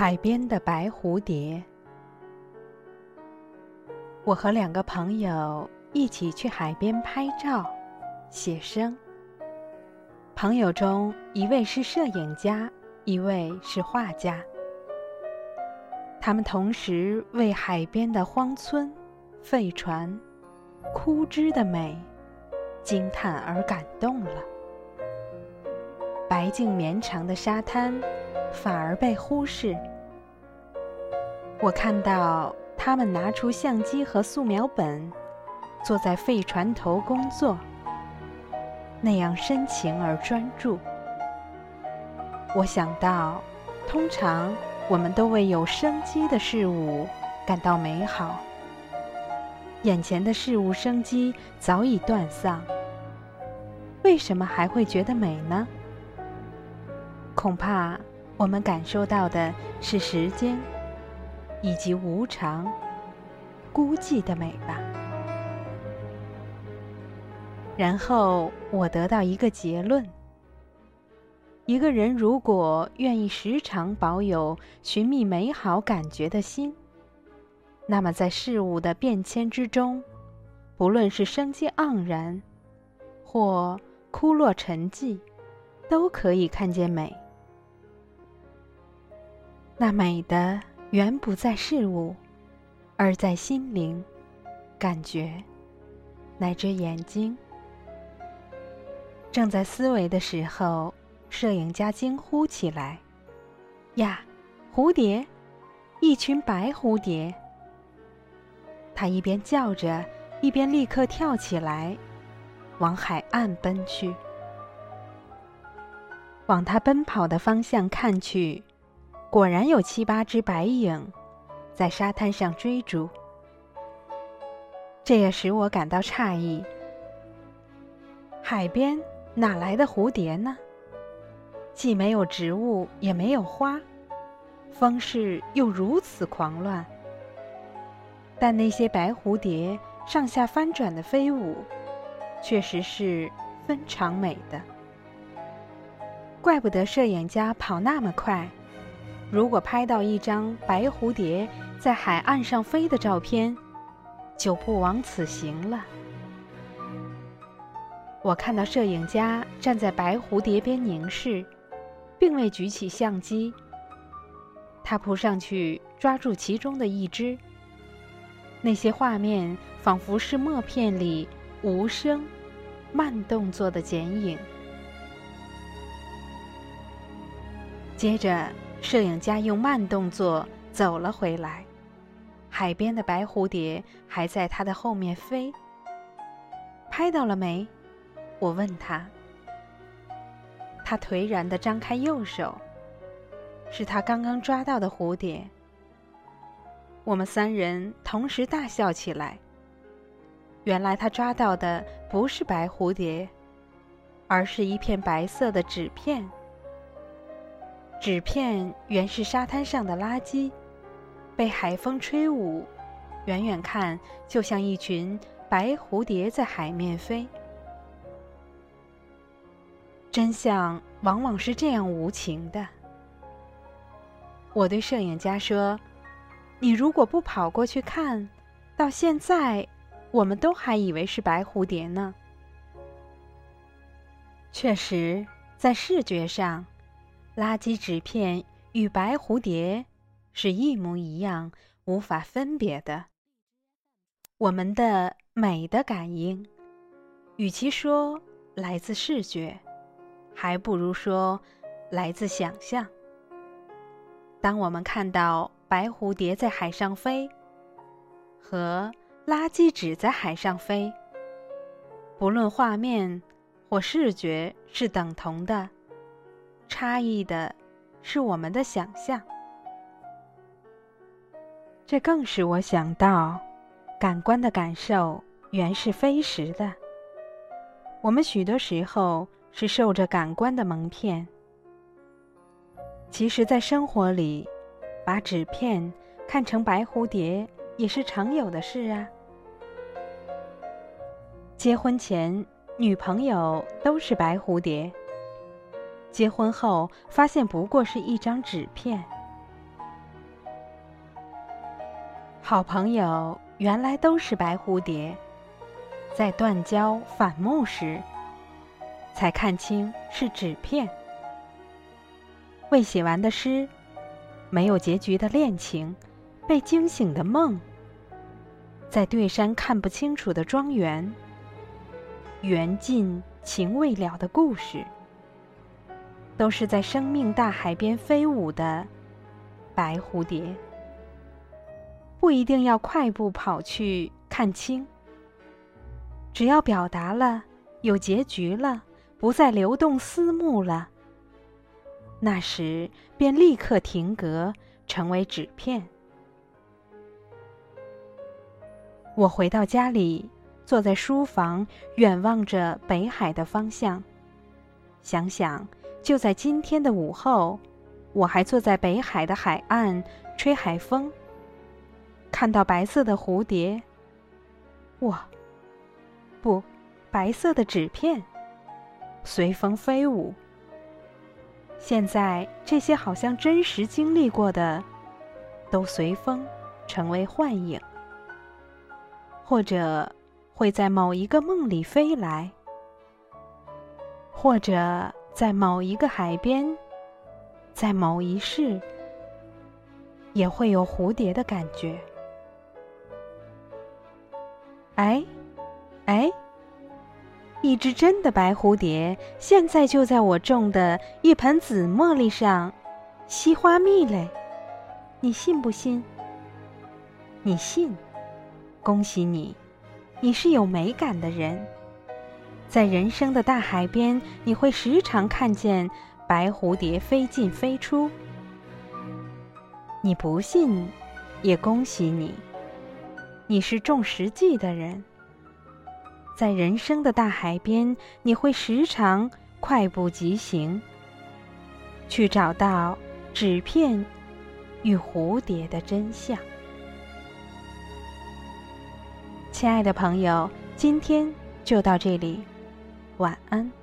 海边的白蝴蝶。我和两个朋友一起去海边拍照、写生。朋友中一位是摄影家，一位是画家。他们同时为海边的荒村、废船、枯枝的美惊叹而感动了。白净绵长的沙滩。反而被忽视。我看到他们拿出相机和素描本，坐在废船头工作，那样深情而专注。我想到，通常我们都为有生机的事物感到美好，眼前的事物生机早已断丧，为什么还会觉得美呢？恐怕。我们感受到的是时间，以及无常、孤寂的美吧。然后我得到一个结论：一个人如果愿意时常保有寻觅美好感觉的心，那么在事物的变迁之中，不论是生机盎然，或枯落沉寂，都可以看见美。那美的原不在事物，而在心灵、感觉，乃至眼睛。正在思维的时候，摄影家惊呼起来：“呀，蝴蝶！一群白蝴蝶！”他一边叫着，一边立刻跳起来，往海岸奔去。往他奔跑的方向看去。果然有七八只白影在沙滩上追逐，这也使我感到诧异。海边哪来的蝴蝶呢？既没有植物，也没有花，风势又如此狂乱。但那些白蝴蝶上下翻转的飞舞，确实是非常美的。怪不得摄影家跑那么快。如果拍到一张白蝴蝶在海岸上飞的照片，就不枉此行了。我看到摄影家站在白蝴蝶边凝视，并未举起相机。他扑上去抓住其中的一只。那些画面仿佛是默片里无声、慢动作的剪影。接着。摄影家用慢动作走了回来，海边的白蝴蝶还在他的后面飞。拍到了没？我问他。他颓然地张开右手，是他刚刚抓到的蝴蝶。我们三人同时大笑起来。原来他抓到的不是白蝴蝶，而是一片白色的纸片。纸片原是沙滩上的垃圾，被海风吹舞，远远看就像一群白蝴蝶在海面飞。真相往往是这样无情的。我对摄影家说：“你如果不跑过去看，到现在我们都还以为是白蝴蝶呢。”确实，在视觉上。垃圾纸片与白蝴蝶是一模一样，无法分别的。我们的美的感应，与其说来自视觉，还不如说来自想象。当我们看到白蝴蝶在海上飞，和垃圾纸在海上飞，不论画面或视觉是等同的。差异的是我们的想象，这更使我想到，感官的感受原是非实的。我们许多时候是受着感官的蒙骗。其实，在生活里，把纸片看成白蝴蝶也是常有的事啊。结婚前，女朋友都是白蝴蝶。结婚后发现不过是一张纸片，好朋友原来都是白蝴蝶，在断交反目时，才看清是纸片。未写完的诗，没有结局的恋情，被惊醒的梦，在对山看不清楚的庄园，缘尽情未了的故事，都是在生命大海边飞舞的白蝴蝶。不一定要快步跑去看清，只要表达了，有结局了，不再流动思慕了。那时便立刻停格，成为纸片。我回到家里，坐在书房，远望着北海的方向，想想就在今天的午后，我还坐在北海的海岸，吹海风，看到白色的蝴蝶。哇，不，白色的纸片，随风飞舞。现在这些好像真实经历过的，都随风成为幻影，或者会在某一个梦里飞来，或者在某一个海边，在某一世，也会有蝴蝶的感觉。哎，哎。一只真的白蝴蝶，现在就在我种的一盆紫茉莉上，吸花蜜嘞！你信不信？你信？恭喜你，你是有美感的人。在人生的大海边，你会时常看见白蝴蝶飞进飞出。你不信，也恭喜你，你是重实际的人。在人生的大海边，你会时常快步疾行，去找到纸片与蝴蝶的真相。亲爱的朋友，今天就到这里，晚安。